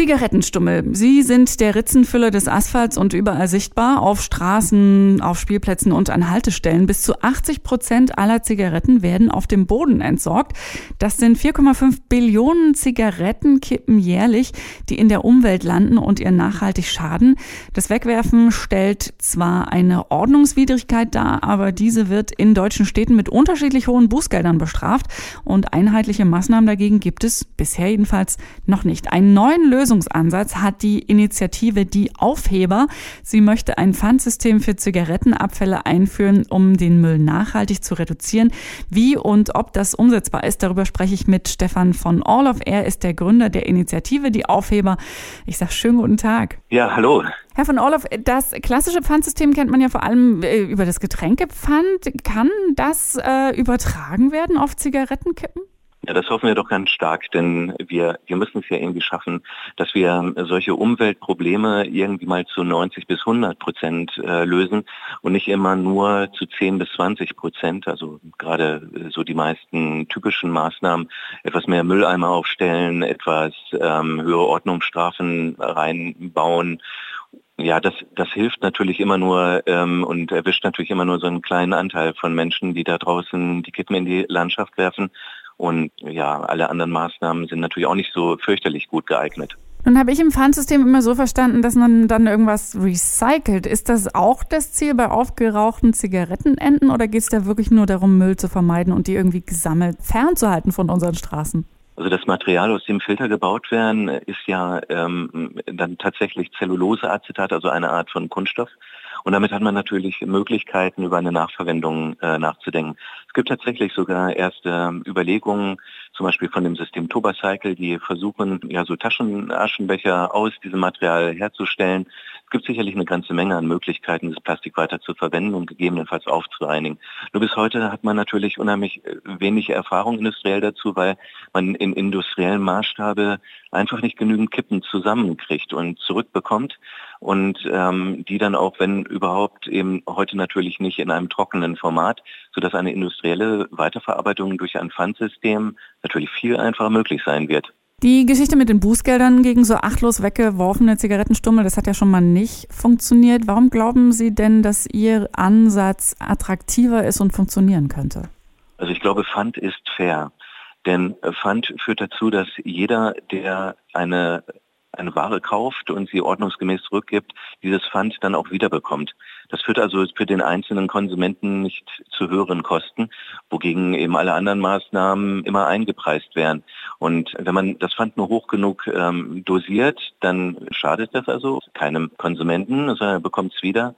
Zigarettenstummel. Sie sind der Ritzenfüller des Asphalts und überall sichtbar, auf Straßen, auf Spielplätzen und an Haltestellen. Bis zu 80 Prozent aller Zigaretten werden auf dem Boden entsorgt. Das sind 4,5 Billionen Zigarettenkippen jährlich, die in der Umwelt landen und ihr nachhaltig schaden. Das Wegwerfen stellt zwar eine Ordnungswidrigkeit dar, aber diese wird in deutschen Städten mit unterschiedlich hohen Bußgeldern bestraft und einheitliche Maßnahmen dagegen gibt es bisher jedenfalls noch nicht. Einen neuen Lösungsansatz hat die Initiative Die Aufheber. Sie möchte ein Pfandsystem für Zigarettenabfälle einführen, um den Müll nachhaltig zu reduzieren. Wie und ob das umsetzbar ist, darüber spreche ich mit Stefan von Orloff. Er ist der Gründer der Initiative Die Aufheber. Ich sage schönen guten Tag. Ja, hallo. Herr von Orloff, das klassische Pfandsystem kennt man ja vor allem äh, über das Getränkepfand. Kann das äh, übertragen werden auf Zigarettenkippen? Ja, das hoffen wir doch ganz stark, denn wir, wir müssen es ja irgendwie schaffen, dass wir solche Umweltprobleme irgendwie mal zu 90 bis 100 Prozent äh, lösen und nicht immer nur zu 10 bis 20 Prozent. Also gerade äh, so die meisten typischen Maßnahmen, etwas mehr Mülleimer aufstellen, etwas ähm, höhere Ordnungsstrafen reinbauen ja, das, das hilft natürlich immer nur ähm, und erwischt natürlich immer nur so einen kleinen Anteil von Menschen, die da draußen die Kippen in die Landschaft werfen. Und ja, alle anderen Maßnahmen sind natürlich auch nicht so fürchterlich gut geeignet. Nun habe ich im Pfandsystem immer so verstanden, dass man dann irgendwas recycelt. Ist das auch das Ziel bei aufgerauchten Zigarettenenden oder geht es da wirklich nur darum, Müll zu vermeiden und die irgendwie gesammelt fernzuhalten von unseren Straßen? Also das Material, aus dem Filter gebaut werden, ist ja ähm, dann tatsächlich Zelluloseacetat, also eine Art von Kunststoff. Und damit hat man natürlich Möglichkeiten, über eine Nachverwendung äh, nachzudenken. Es gibt tatsächlich sogar erste Überlegungen, zum Beispiel von dem System Tobacycle, die versuchen, ja so Taschenaschenbecher aus diesem Material herzustellen. Es gibt sicherlich eine ganze Menge an Möglichkeiten, das Plastik weiter zu verwenden und gegebenenfalls aufzureinigen. Nur bis heute hat man natürlich unheimlich äh, wenig Erfahrung industriell dazu, weil man in industriellen Maßstabe einfach nicht genügend Kippen zusammenkriegt und zurückbekommt und ähm, die dann auch, wenn überhaupt, eben heute natürlich nicht in einem trockenen Format, sodass eine industrielle Weiterverarbeitung durch ein Pfandsystem natürlich viel einfacher möglich sein wird. Die Geschichte mit den Bußgeldern gegen so achtlos weggeworfene Zigarettenstummel, das hat ja schon mal nicht funktioniert. Warum glauben Sie denn, dass Ihr Ansatz attraktiver ist und funktionieren könnte? Also ich glaube, Pfand ist fair. Denn Pfand führt dazu, dass jeder, der eine eine Ware kauft und sie ordnungsgemäß zurückgibt, dieses Pfand dann auch wiederbekommt. Das führt also für den einzelnen Konsumenten nicht zu höheren Kosten, wogegen eben alle anderen Maßnahmen immer eingepreist werden. Und wenn man das Pfand nur hoch genug ähm, dosiert, dann schadet das also keinem Konsumenten, sondern er bekommt es wieder.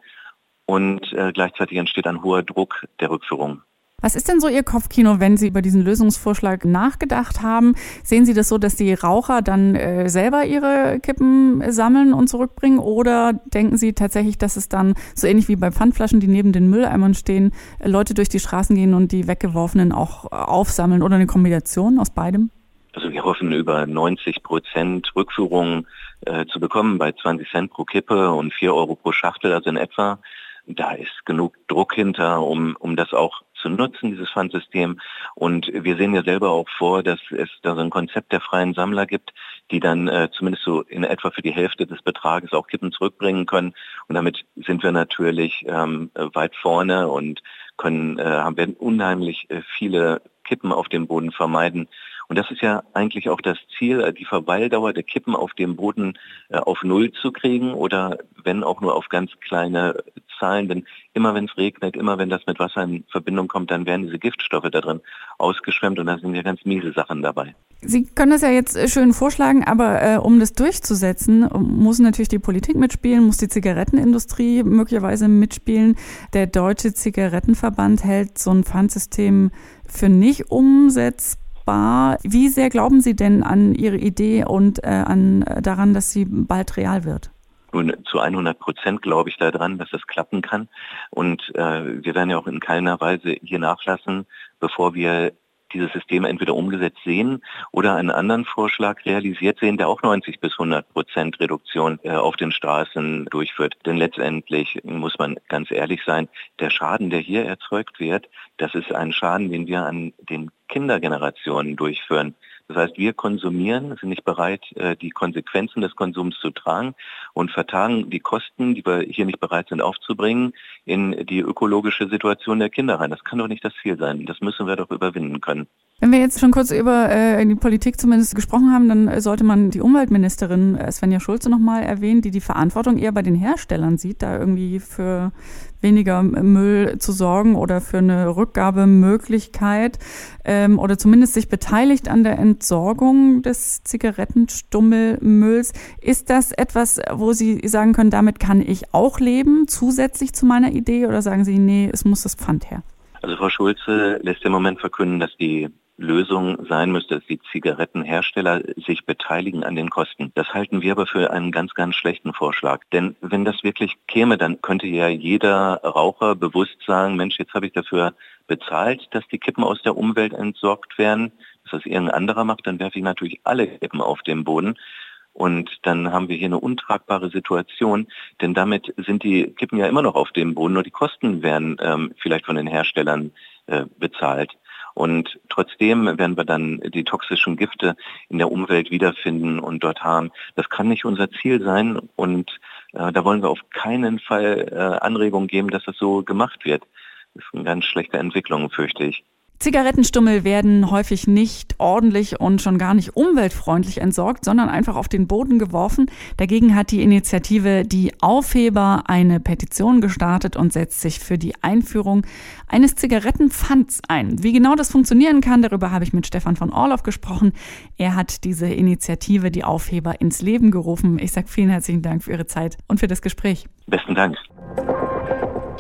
Und äh, gleichzeitig entsteht ein hoher Druck der Rückführung. Was ist denn so Ihr Kopfkino, wenn Sie über diesen Lösungsvorschlag nachgedacht haben? Sehen Sie das so, dass die Raucher dann äh, selber ihre Kippen sammeln und zurückbringen? Oder denken Sie tatsächlich, dass es dann so ähnlich wie bei Pfandflaschen, die neben den Mülleimern stehen, Leute durch die Straßen gehen und die weggeworfenen auch aufsammeln oder eine Kombination aus beidem? Also wir hoffen über 90 Prozent Rückführungen äh, zu bekommen bei 20 Cent pro Kippe und 4 Euro pro Schachtel, also in etwa. Da ist genug Druck hinter, um, um das auch zu nutzen, dieses Pfandsystem. Und wir sehen ja selber auch vor, dass es da so ein Konzept der freien Sammler gibt, die dann äh, zumindest so in etwa für die Hälfte des Betrages auch Kippen zurückbringen können. Und damit sind wir natürlich ähm, weit vorne und können, äh, haben werden unheimlich äh, viele Kippen auf dem Boden vermeiden. Und das ist ja eigentlich auch das Ziel, äh, die Verweildauer der Kippen auf dem Boden äh, auf Null zu kriegen oder wenn auch nur auf ganz kleine Zahlen. Denn immer wenn es regnet, immer wenn das mit Wasser in Verbindung kommt, dann werden diese Giftstoffe da drin ausgeschwemmt und da sind ja ganz miese Sachen dabei. Sie können das ja jetzt äh, schön vorschlagen, aber äh, um das durchzusetzen, muss natürlich die Politik mitspielen, muss die Zigarettenindustrie möglicherweise mitspielen. Der Deutsche Zigarettenverband hält so ein Pfandsystem für nicht umsetzbar. Wie sehr glauben Sie denn an Ihre Idee und äh, an, äh, daran, dass sie bald real wird? Nun, zu 100 Prozent glaube ich daran, dass das klappen kann. Und äh, wir werden ja auch in keiner Weise hier nachlassen, bevor wir dieses System entweder umgesetzt sehen oder einen anderen Vorschlag realisiert sehen, der auch 90 bis 100 Prozent Reduktion äh, auf den Straßen durchführt. Denn letztendlich muss man ganz ehrlich sein, der Schaden, der hier erzeugt wird, Das ist ein Schaden, den wir an den Kindergenerationen durchführen. Das heißt, wir konsumieren, sind nicht bereit, äh, die Konsequenzen des Konsums zu tragen und vertagen die Kosten, die wir hier nicht bereit sind aufzubringen, in die ökologische Situation der Kinder rein. Das kann doch nicht das Ziel sein. Das müssen wir doch überwinden können. Wenn wir jetzt schon kurz über äh, die Politik zumindest gesprochen haben, dann sollte man die Umweltministerin äh, Svenja Schulze nochmal erwähnen, die die Verantwortung eher bei den Herstellern sieht, da irgendwie für weniger Müll zu sorgen oder für eine Rückgabemöglichkeit ähm, oder zumindest sich beteiligt an der Entsorgung des Zigarettenstummelmülls. Ist das etwas, wo Sie sagen können, damit kann ich auch leben, zusätzlich zu meiner Idee, oder sagen Sie, nee, es muss das Pfand her? Also Frau Schulze lässt im Moment verkünden, dass die Lösung sein müsste, dass die Zigarettenhersteller sich beteiligen an den Kosten. Das halten wir aber für einen ganz, ganz schlechten Vorschlag. Denn wenn das wirklich käme, dann könnte ja jeder Raucher bewusst sagen, Mensch, jetzt habe ich dafür bezahlt, dass die Kippen aus der Umwelt entsorgt werden. Dass das irgendein anderer macht, dann werfe ich natürlich alle Kippen auf den Boden. Und dann haben wir hier eine untragbare Situation, denn damit sind die Kippen ja immer noch auf dem Boden, nur die Kosten werden ähm, vielleicht von den Herstellern äh, bezahlt. Und trotzdem werden wir dann die toxischen Gifte in der Umwelt wiederfinden und dort haben. Das kann nicht unser Ziel sein und äh, da wollen wir auf keinen Fall äh, Anregungen geben, dass das so gemacht wird. Das ist eine ganz schlechte Entwicklung, fürchte ich. Zigarettenstummel werden häufig nicht ordentlich und schon gar nicht umweltfreundlich entsorgt, sondern einfach auf den Boden geworfen. Dagegen hat die Initiative Die Aufheber eine Petition gestartet und setzt sich für die Einführung eines Zigarettenpfands ein. Wie genau das funktionieren kann, darüber habe ich mit Stefan von Orloff gesprochen. Er hat diese Initiative Die Aufheber ins Leben gerufen. Ich sage vielen herzlichen Dank für Ihre Zeit und für das Gespräch. Besten Dank.